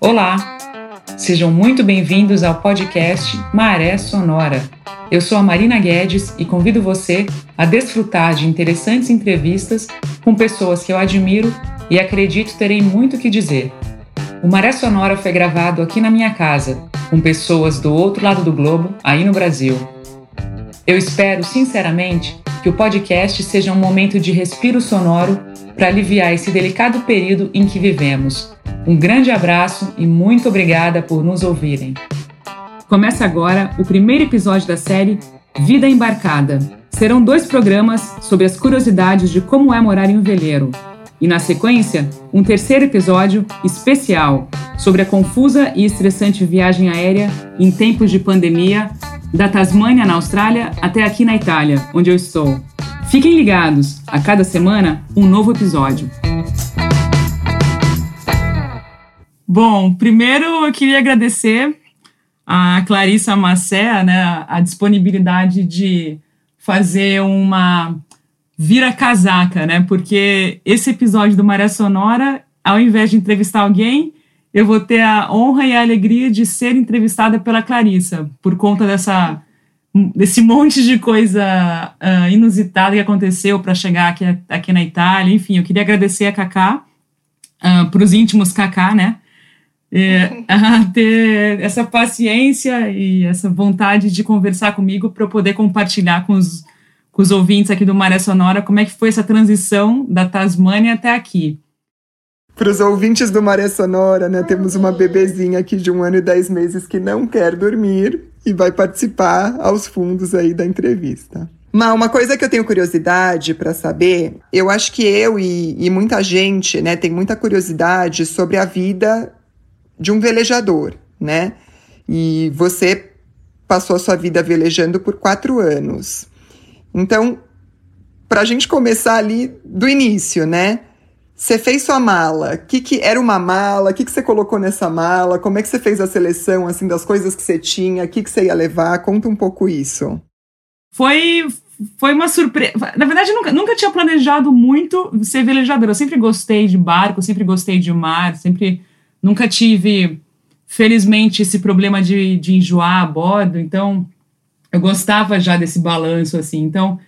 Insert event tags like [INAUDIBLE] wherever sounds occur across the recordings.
Olá, sejam muito bem-vindos ao podcast Maré Sonora. Eu sou a Marina Guedes e convido você a desfrutar de interessantes entrevistas com pessoas que eu admiro e acredito terem muito que dizer. O Maré Sonora foi gravado aqui na minha casa, com pessoas do outro lado do globo, aí no Brasil. Eu espero, sinceramente, que o podcast seja um momento de respiro sonoro para aliviar esse delicado período em que vivemos. Um grande abraço e muito obrigada por nos ouvirem. Começa agora o primeiro episódio da série Vida Embarcada. Serão dois programas sobre as curiosidades de como é morar em um veleiro. E na sequência, um terceiro episódio especial sobre a confusa e estressante viagem aérea em tempos de pandemia da Tasmânia, na Austrália, até aqui na Itália, onde eu estou. Fiquem ligados, a cada semana, um novo episódio. Bom, primeiro eu queria agradecer a Clarissa Macé, né, a disponibilidade de fazer uma vira-casaca, né? Porque esse episódio do Maré Sonora, ao invés de entrevistar alguém, eu vou ter a honra e a alegria de ser entrevistada pela Clarissa, por conta dessa desse monte de coisa uh, inusitada que aconteceu para chegar aqui, aqui na Itália. Enfim, eu queria agradecer a Cacá, uh, ah, para os íntimos Cacá, né? É, [LAUGHS] a ter essa paciência e essa vontade de conversar comigo para eu poder compartilhar com os, com os ouvintes aqui do Maré Sonora como é que foi essa transição da Tasmânia até aqui. Para os ouvintes do Maré Sonora, né, temos uma bebezinha aqui de um ano e dez meses que não quer dormir e vai participar aos fundos aí da entrevista. Mas uma coisa que eu tenho curiosidade para saber, eu acho que eu e, e, muita gente, né, tem muita curiosidade sobre a vida de um velejador, né? E você passou a sua vida velejando por quatro anos. Então, para a gente começar ali do início, né? Você fez sua mala. O que, que era uma mala? O que, que você colocou nessa mala? Como é que você fez a seleção assim das coisas que você tinha? O que, que você ia levar? Conta um pouco isso. Foi foi uma surpresa. Na verdade, nunca, nunca tinha planejado muito ser velejadora. Eu sempre gostei de barco, sempre gostei de mar, sempre nunca tive, felizmente, esse problema de, de enjoar a bordo. Então, eu gostava já desse balanço assim. Então,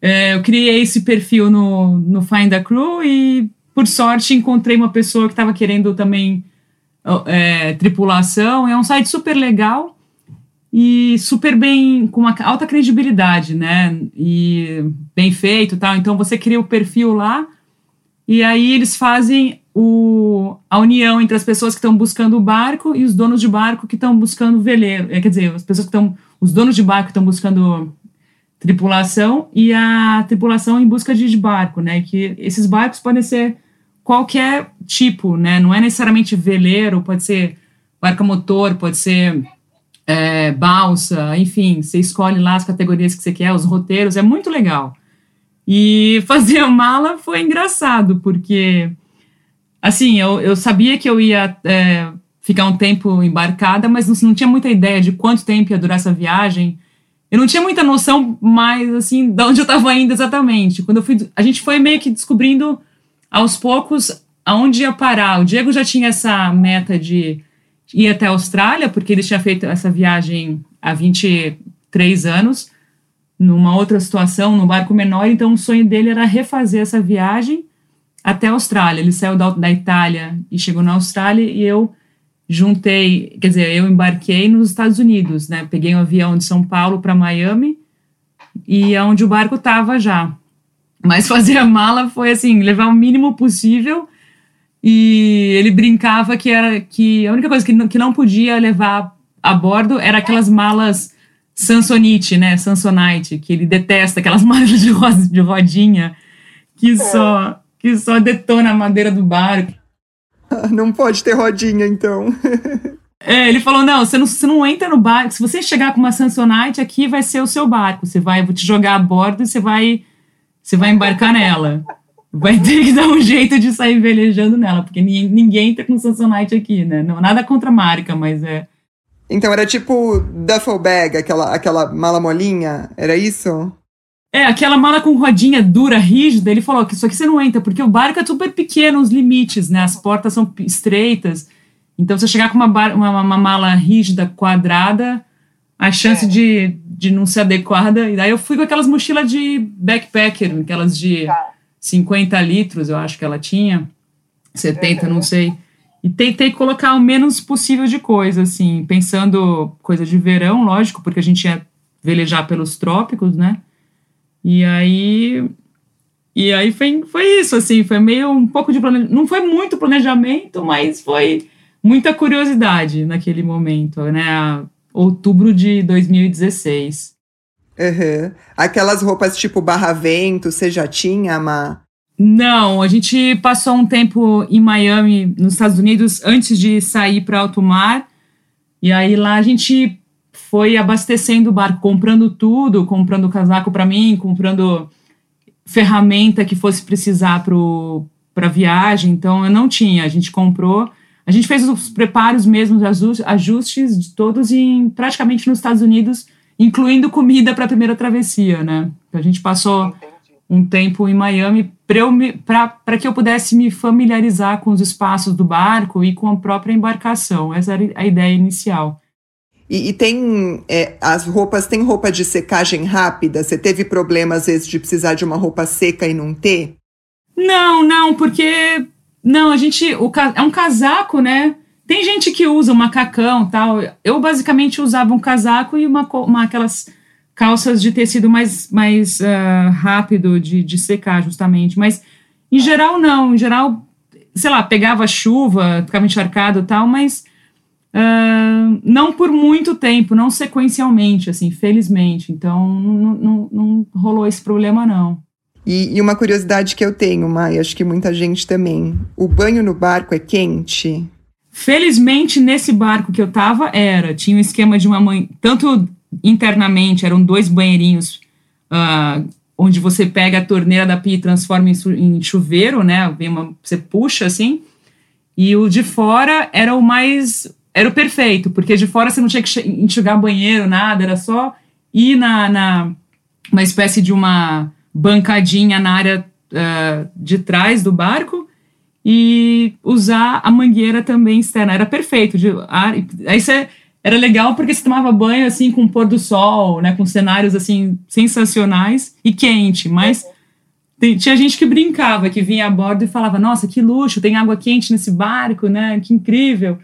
é, eu criei esse perfil no, no Find a Crew e por sorte, encontrei uma pessoa que estava querendo também é, tripulação. É um site super legal e super bem, com uma alta credibilidade, né? E bem feito tal. Então você cria o perfil lá e aí eles fazem o, a união entre as pessoas que estão buscando o barco e os donos de barco que estão buscando veleiro. É, quer dizer, as pessoas que estão. Os donos de barco estão buscando tripulação e a tripulação em busca de barco, né? Que esses barcos podem ser qualquer tipo, né? Não é necessariamente veleiro, pode ser barca motor, pode ser é, balsa, enfim, você escolhe lá as categorias que você quer, os roteiros, é muito legal. E [LAUGHS] fazer a mala foi engraçado, porque, assim, eu, eu sabia que eu ia é, ficar um tempo embarcada, mas não, não tinha muita ideia de quanto tempo ia durar essa viagem. Eu não tinha muita noção mais, assim, de onde eu estava indo exatamente. Quando eu fui, a gente foi meio que descobrindo aos poucos aonde ia parar. O Diego já tinha essa meta de ir até a Austrália, porque ele tinha feito essa viagem há 23 anos, numa outra situação, num barco menor, então o sonho dele era refazer essa viagem até a Austrália. Ele saiu da, da Itália e chegou na Austrália e eu juntei, quer dizer, eu embarquei nos Estados Unidos, né? Peguei um avião de São Paulo para Miami e é onde o barco estava já. Mas fazer a mala foi assim, levar o mínimo possível. E ele brincava que era que a única coisa que não, que não podia levar a bordo era aquelas malas Samsonite, né? Samsonite, que ele detesta, aquelas [LAUGHS] malas de, rosa, de rodinha que só que só detona a madeira do barco. [LAUGHS] Não pode ter rodinha, então. [LAUGHS] É, ele falou: não você, não, você não entra no barco. Se você chegar com uma Samsonite, aqui vai ser o seu barco. Você vai, vou te jogar a bordo e você vai você vai embarcar nela. Vai ter que dar um jeito de sair velejando nela, porque ninguém tá com Samsonite aqui, né? Não, nada contra a marca, mas é. Então era tipo duffel bag, aquela, aquela mala molinha, era isso? É, aquela mala com rodinha dura, rígida, ele falou que isso aqui você não entra, porque o barco é super pequeno, os limites, né? As portas são estreitas. Então, você chegar com uma, uma, uma, mala rígida, quadrada, a chance é. de, de não ser adequada. E daí eu fui com aquelas mochilas de backpacker, aquelas de tá. 50 litros, eu acho que ela tinha. 70, uhum. não sei. E tentei colocar o menos possível de coisa, assim, pensando coisa de verão, lógico, porque a gente ia velejar pelos trópicos, né? E aí. E aí foi, foi isso, assim, foi meio um pouco de planejamento. Não foi muito planejamento, mas foi muita curiosidade naquele momento, né? Outubro de 2016. Uhum. Aquelas roupas tipo barra-vento, você já tinha, Má? Não, a gente passou um tempo em Miami, nos Estados Unidos, antes de sair para alto mar. E aí lá a gente foi abastecendo o barco, comprando tudo, comprando casaco para mim, comprando ferramenta que fosse precisar para a viagem. Então eu não tinha, a gente comprou. A gente fez os preparos mesmo, os ajustes de todos em praticamente nos Estados Unidos, incluindo comida para a primeira travessia, né? A gente passou um tempo em Miami para que eu pudesse me familiarizar com os espaços do barco e com a própria embarcação. Essa era a ideia inicial. E, e tem é, as roupas, tem roupa de secagem rápida? Você teve problema às vezes de precisar de uma roupa seca e não ter? Não, não, porque não, a gente o, é um casaco, né? Tem gente que usa um macacão tal. Eu basicamente usava um casaco e uma, uma aquelas calças de tecido mais, mais uh, rápido de, de secar, justamente. Mas, em geral, não. Em geral, sei lá, pegava chuva, ficava encharcado tal, mas uh, não por muito tempo, não sequencialmente, assim, felizmente. Então, não, não, não rolou esse problema, não. E, e, uma curiosidade que eu tenho, Mai, acho que muita gente também. O banho no barco é quente? Felizmente, nesse barco que eu tava, era. Tinha um esquema de uma mãe. Tanto internamente eram dois banheirinhos uh, onde você pega a torneira da pia e transforma em, em chuveiro, né? Uma, você puxa assim. E o de fora era o mais. Era o perfeito, porque de fora você não tinha que enxugar banheiro, nada, era só ir na, na uma espécie de uma bancadinha na área uh, de trás do barco e usar a mangueira também externa. Era perfeito. De, aí você era legal porque você tomava banho assim com o pôr do sol, né, com cenários assim sensacionais e quente, mas tem, tinha gente que brincava, que vinha a bordo e falava: "Nossa, que luxo, tem água quente nesse barco, né? Que incrível".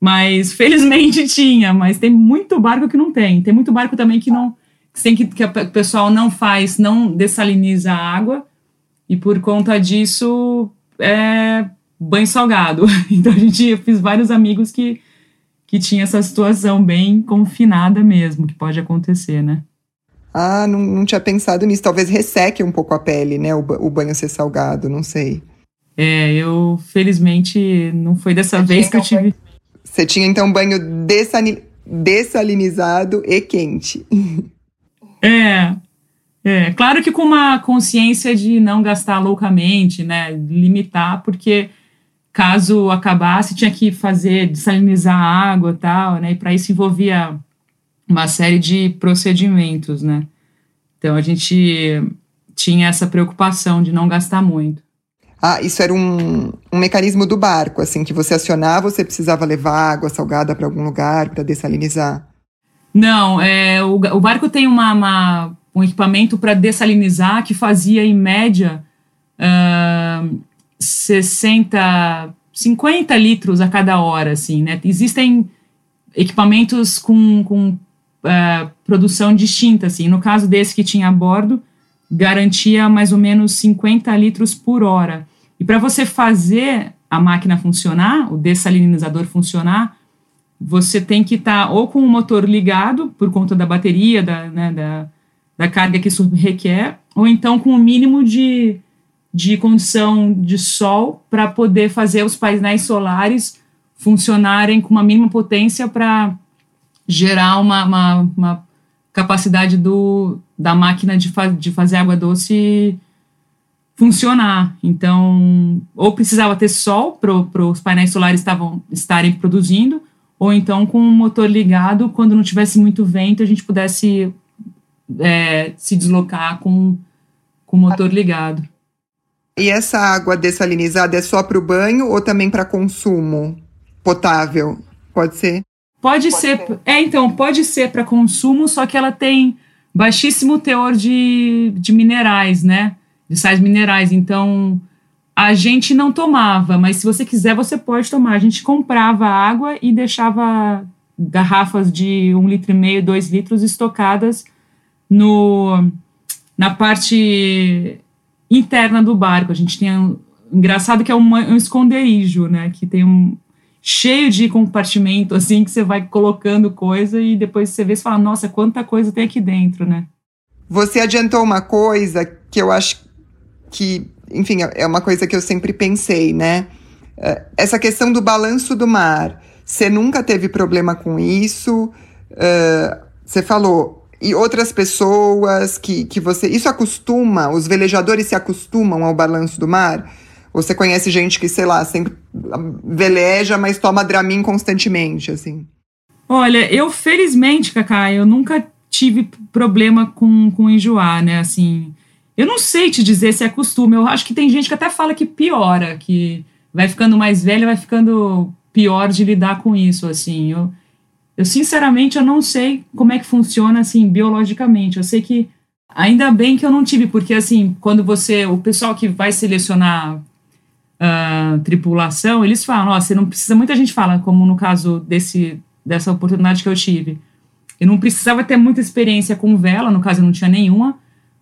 Mas felizmente [LAUGHS] tinha, mas tem muito barco que não tem. Tem muito barco também que não que tem que, que o pessoal não faz, não dessaliniza a água e por conta disso é banho salgado. [LAUGHS] Então a gente eu fiz vários amigos que que tinha essa situação bem confinada mesmo, que pode acontecer, né? Ah, não, não tinha pensado nisso. Talvez resseque um pouco a pele, né? O, o banho ser salgado, não sei. É, eu felizmente não foi dessa vez que eu tive. Você tinha então banho dessalinizado e quente. [LAUGHS] É, é. Claro que com uma consciência de não gastar loucamente, né? Limitar, porque caso acabasse, tinha que fazer, desalinizar a água e tal, né? E para isso envolvia uma série de procedimentos, né? Então a gente tinha essa preocupação de não gastar muito. Ah, isso era um, um mecanismo do barco, assim, que você acionava, você precisava levar água salgada para algum lugar para dessalinizar? Não, é, o, o barco tem uma, uma um equipamento para dessalinizar que fazia, em média, uh, 60, 50 litros a cada hora, assim, né? Existem equipamentos com, com uh, produção distinta, assim. No caso desse que tinha a bordo, garantia mais ou menos 50 litros por hora. E para você fazer a máquina funcionar, o dessalinizador funcionar, você tem que estar tá ou com o motor ligado, por conta da bateria, da, né, da, da carga que isso requer, ou então com o mínimo de de condição de sol para poder fazer os painéis solares funcionarem com uma mínima potência para gerar uma, uma, uma, capacidade do, da máquina de, fa de fazer água doce funcionar. Então, ou precisava ter sol para os painéis solares estavam, estarem produzindo, ou então com o motor ligado, quando não tivesse muito vento, a gente pudesse é, se deslocar com, com o motor ligado. E essa água dessalinizada é só para o banho ou também para consumo potável? Pode ser? Pode, pode ser, ser. É, então, pode ser para consumo, só que ela tem baixíssimo teor de, de minerais, né? De sais minerais. Então, a gente não tomava, mas se você quiser, você pode tomar. A gente comprava água e deixava garrafas de um litro e meio, dois litros estocadas no, na parte interna do barco. A gente tinha. Engraçado que é um, um esconderijo, né? Que tem um. cheio de compartimento, assim, que você vai colocando coisa e depois você vê e fala, nossa, quanta coisa tem aqui dentro, né? Você adiantou uma coisa que eu acho que, enfim, é uma coisa que eu sempre pensei, né? É, essa questão do balanço do mar. Você nunca teve problema com isso? Uh, você falou, e outras pessoas que, que você. Isso acostuma, os velejadores se acostumam ao balanço do mar? Você conhece gente que, sei lá, sempre veleja, mas toma Dramin constantemente, assim? Olha, eu felizmente, Cacá, eu nunca tive problema com, com enjoar, né? Assim, eu não sei te dizer se é costume. Eu acho que tem gente que até fala que piora, que vai ficando mais velha, vai ficando pior de lidar com isso, assim. Eu, eu, sinceramente, eu não sei como é que funciona, assim, biologicamente. Eu sei que, ainda bem que eu não tive, porque, assim, quando você, o pessoal que vai selecionar uh, tripulação, eles falam, ó, você não precisa, muita gente fala, como no caso desse, dessa oportunidade que eu tive, eu não precisava ter muita experiência com vela, no caso eu não tinha nenhuma,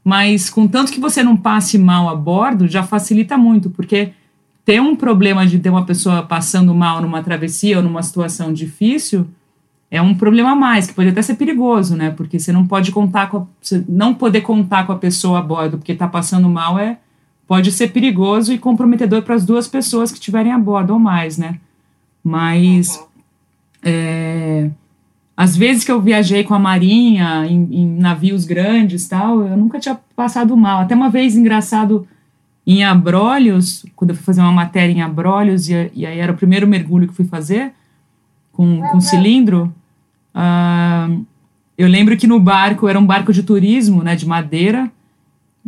mas com tanto que você não passe mal a bordo, já facilita muito, porque ter um problema de ter uma pessoa passando mal numa travessia ou numa situação difícil é um problema a mais, que pode até ser perigoso, né? Porque você não pode contar com a, não poder contar com a pessoa a bordo porque está passando mal é pode ser perigoso e comprometedor para as duas pessoas que estiverem a bordo ou mais, né? Mas uhum. é, às vezes que eu viajei com a Marinha em, em, navios grandes tal, eu nunca tinha passado mal. Até uma vez engraçado em Abrolhos, quando eu fui fazer uma matéria em Abrolhos e, e aí era o primeiro mergulho que fui fazer com, com cilindro, uh, eu lembro que no barco, era um barco de turismo, né, de madeira,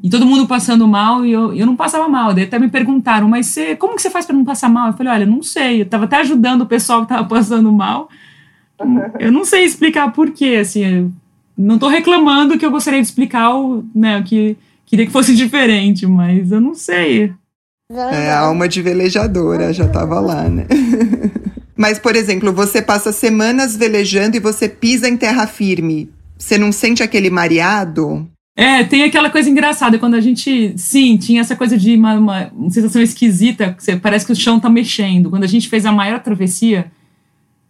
e todo mundo passando mal e eu, eu não passava mal. Daí até me perguntaram, mas você, como que você faz para não passar mal? Eu falei, olha, não sei. Eu estava até ajudando o pessoal que estava passando mal. [LAUGHS] Eu não sei explicar por quê, assim, não estou reclamando que eu gostaria de explicar o, né, que queria que fosse [LAUGHS] diferente, mas eu não sei. É, a alma de velejadora já estava lá, né? [LAUGHS] Mas, por exemplo, você passa semanas velejando e você pisa em terra firme. Você não sente aquele mareado? É, tem aquela coisa engraçada, quando a gente. Sim, tinha essa coisa de uma, uma, sensação esquisita, parece que o chão tá mexendo. Quando a gente fez a maior travessia,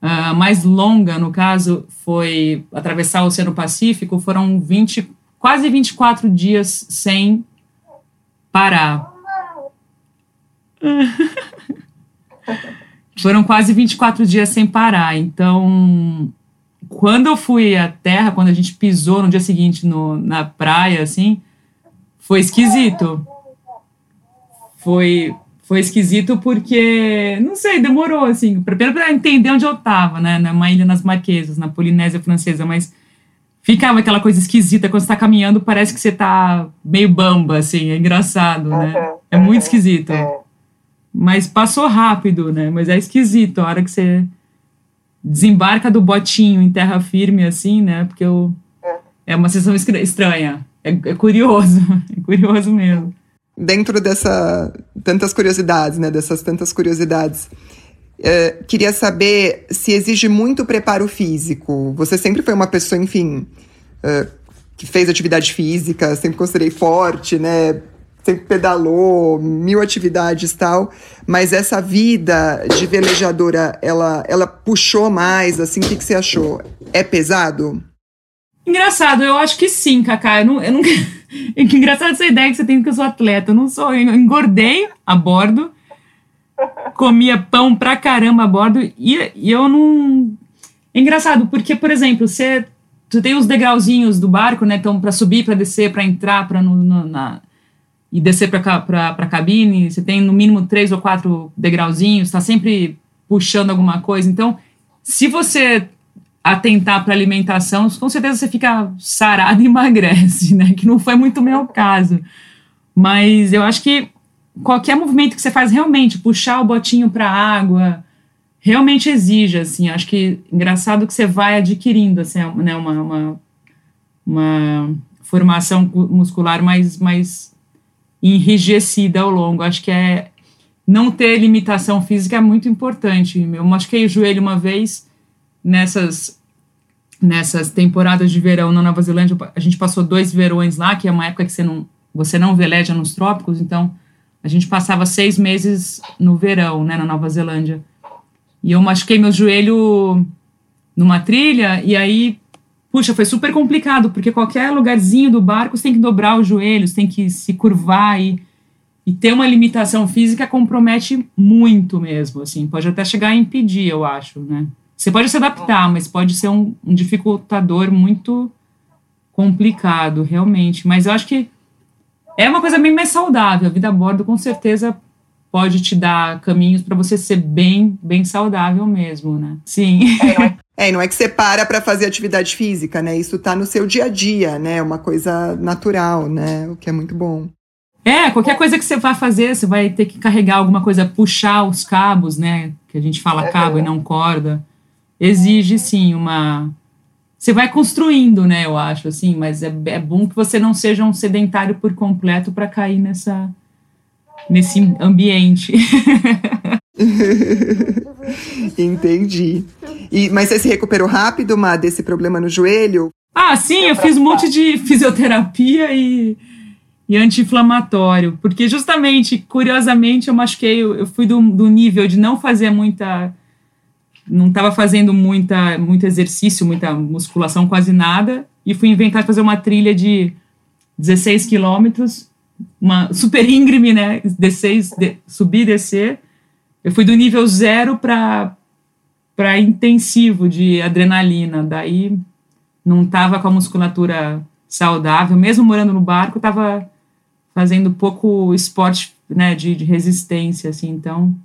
uh, mais longa, no caso, foi atravessar o Oceano Pacífico, foram 20, quase 24 dias sem parar. [LAUGHS] Foram quase 24 dias sem parar. Então, quando eu fui à terra, quando a gente pisou no dia seguinte no, na praia, assim, foi esquisito. Foi, foi esquisito porque, não sei, demorou, assim, primeiro para entender onde eu estava, né, numa ilha nas Marquesas, na Polinésia Francesa, mas ficava aquela coisa esquisita, quando você tá caminhando, parece que você tá meio bamba, assim, é engraçado, né, é muito esquisito. É. Mas passou rápido, né? Mas é esquisito a hora que você desembarca do botinho em terra firme, assim, né? Porque eu, é uma sensação estranha. É, é curioso, [LAUGHS] é curioso mesmo. Dentro dessa tantas curiosidades, né? Dessas tantas curiosidades. É, queria saber se exige muito preparo físico. Você sempre foi uma pessoa, enfim, é, que fez atividade física, sempre considerei forte, né? sempre pedalou, mil atividades tal, mas essa vida de velejadora, ela, ela puxou mais, assim, o que, que você achou? É pesado? Engraçado, eu acho que sim, Cacá. Eu não, eu não... [LAUGHS] [LAUGHS] que engraçado essa ideia que você tem que eu sou atleta. Eu não sou, eu engordei a bordo, comia pão pra caramba a bordo e, e eu não. É engraçado, porque, por exemplo, você, você tem os degrauzinhos do barco, né? Então, para subir, para descer, para entrar, para na, e descer para a cabine, você tem no mínimo três ou quatro degrauzinhos, está sempre puxando alguma coisa. Então, se você atentar para alimentação, com certeza você fica sarado [LAUGHS] e emagrece, né? Que não foi muito meu caso. Mas eu acho que qualquer movimento que você faz realmente, puxar o botinho para água, realmente exige, assim. Acho que engraçado que você vai adquirindo, assim, né, uma, uma, uma formação muscular mais, mais enrijecida ao longo. Acho que é não ter limitação física é muito importante. Eu machuquei o joelho uma vez nessas nessas temporadas de verão na Nova Zelândia. A gente passou dois verões lá, que é uma época que você não você não veleja nos trópicos, então a gente passava seis meses no verão, né, na Nova Zelândia. E eu machuquei meu joelho numa trilha, e aí, puxa, foi super complicado, porque qualquer lugarzinho do barco você tem que dobrar os joelhos, tem que se curvar e, e ter uma limitação física compromete muito mesmo, assim, pode até chegar a impedir, eu acho, né. Você pode se adaptar, mas pode ser um, um dificultador muito complicado, realmente. Mas eu acho que é uma coisa bem mais saudável. A vida a bordo, com certeza, pode te dar caminhos para você ser bem, bem saudável mesmo, né? Sim. É, não é [LAUGHS] que você para para fazer atividade física, né? Isso tá no seu dia a dia, né? É uma coisa natural, né? O que é muito bom. É, qualquer coisa que você vai fazer, você vai ter que carregar alguma coisa, puxar os cabos, né? Que a gente fala cabo e não corda. Exige, sim, uma você vai construindo, né? Eu acho assim, mas é, é bom que você não seja um sedentário por completo para cair nessa nesse ambiente. [LAUGHS] Entendi. E, mas você se recuperou rápido, Má, desse problema no joelho? Ah, sim, eu fiz um monte de fisioterapia e, e anti-inflamatório, porque justamente, curiosamente, eu machuquei, eu fui do, do nível de não fazer muita não estava fazendo muita, muito exercício, muita musculação, quase nada, e fui inventar fazer uma trilha de 16 quilômetros, uma super íngreme, né? Descer, de, subir e descer. Eu fui do nível zero para para intensivo de adrenalina. Daí não estava com a musculatura saudável, mesmo morando no barco, estava fazendo pouco esporte né, de, de resistência, assim, então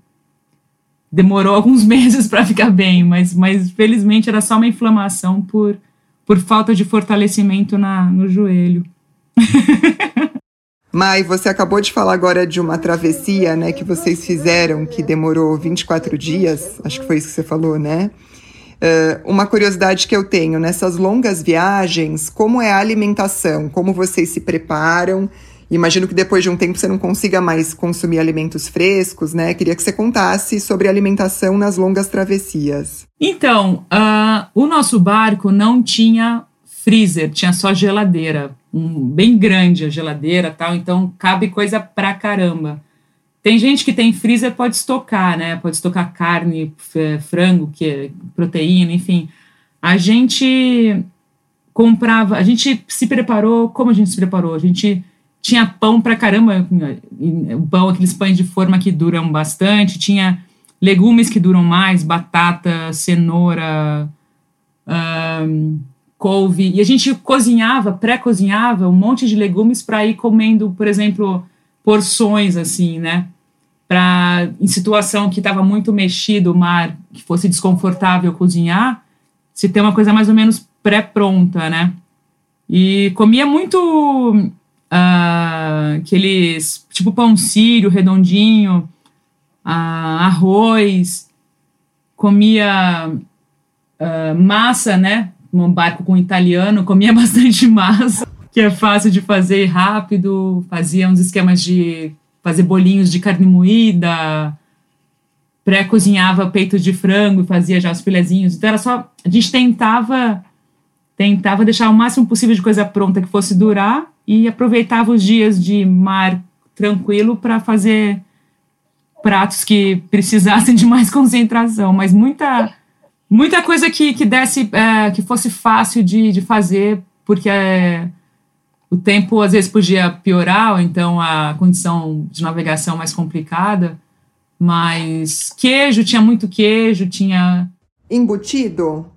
demorou alguns [LAUGHS] meses para ficar bem, mas, mas felizmente era só uma inflamação por, por falta de fortalecimento na, no joelho. [LAUGHS] Mai, você acabou de falar agora de uma travessia, né, que vocês fizeram, que demorou 24 dias, acho que foi isso que você falou, né? Uh, uma curiosidade que eu tenho, nessas longas viagens, como é a alimentação? Como vocês se preparam? Imagino que depois de um tempo você não consiga mais consumir alimentos frescos, né? Queria que você contasse sobre alimentação nas longas travessias. Então, uh, o nosso barco não tinha freezer, tinha só geladeira, um, bem grande a geladeira tal, então cabe coisa pra caramba. Tem gente que tem freezer, pode estocar, né? Pode estocar carne, frango, que proteína, enfim. A gente comprava, a gente se preparou, como a gente se preparou? A gente tinha pão pra caramba, o pão, aqueles pães de forma que duram bastante, tinha legumes que duram mais, batata, cenoura, couve, e a gente cozinhava, pré-cozinhava um monte de legumes para ir comendo, por exemplo, porções assim, né? Para em situação que estava muito mexido o mar, que fosse desconfortável cozinhar, se ter uma coisa mais ou menos pré-pronta, né? E comia muito uh, aqueles tipo pão sírio redondinho, uh, arroz, comia uh, massa, né? Um barco com italiano, comia [LAUGHS] bastante massa, que é fácil de fazer rápido, fazia uns esquemas de fazer bolinhos de carne moída, pré-cozinhava peito de frango e fazia já os filezinhos. Então era só. A gente tentava tentava deixar o máximo possível de coisa pronta que fosse durar e aproveitava os dias de mar tranquilo para fazer pratos que precisassem de mais [LAUGHS] concentração, mas muita muita coisa que, que desse é, que fosse fácil de, de fazer, porque é, o tempo às vezes podia piorar, ou então a condição de navegação mais complicada. Mas queijo, tinha muito queijo, tinha. Embutido?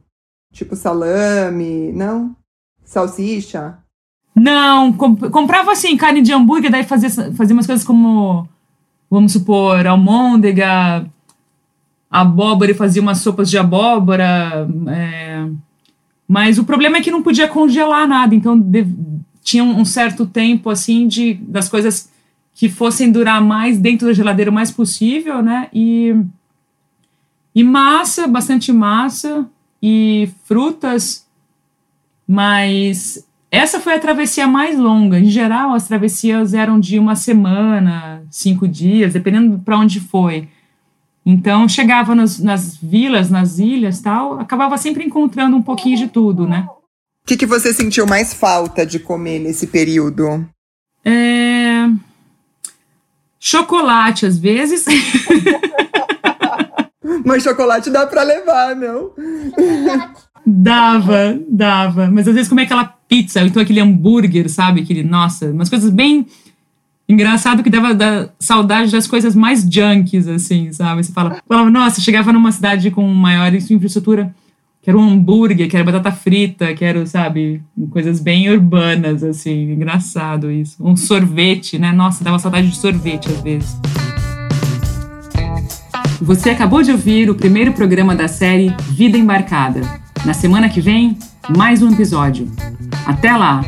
Tipo salame, não? Salsicha? Não, comp comprava assim, carne de hambúrguer, daí fazia, fazia umas coisas como, vamos supor, almôndega, abóbora e fazia umas sopas de abóbora, é, Mas o problema é que não podia congelar nada, então tinha um certo tempo assim de das coisas que fossem durar mais dentro da geladeira o mais possível, né? E, e massa, bastante massa e frutas, mas essa foi a travessia mais longa. Em geral, as travessias eram de uma semana, cinco dias, dependendo para onde foi. Então, chegava nas, nas vilas, nas ilhas tal, acabava sempre encontrando um pouquinho de tudo, né? O que, que você sentiu mais falta de comer nesse período? É... Chocolate, às vezes. [LAUGHS] Mas chocolate dá para levar, não? dava, dava. Mas às vezes comer aquela pizza, ou então aquele hambúrguer, sabe? Aquele, nossa, umas coisas bem Engraçado que dava da saudade das coisas mais junkies, assim, sabe? Você fala, falava, nossa, chegava numa cidade com maior infraestrutura, quero um hambúrguer, quero batata frita, quero, sabe, coisas bem urbanas, assim, engraçado isso. Um sorvete, né? Nossa, dava saudade de sorvete às vezes. Você acabou de ouvir o primeiro programa da série Vida Embarcada. Na semana que vem, mais um episódio. Até lá!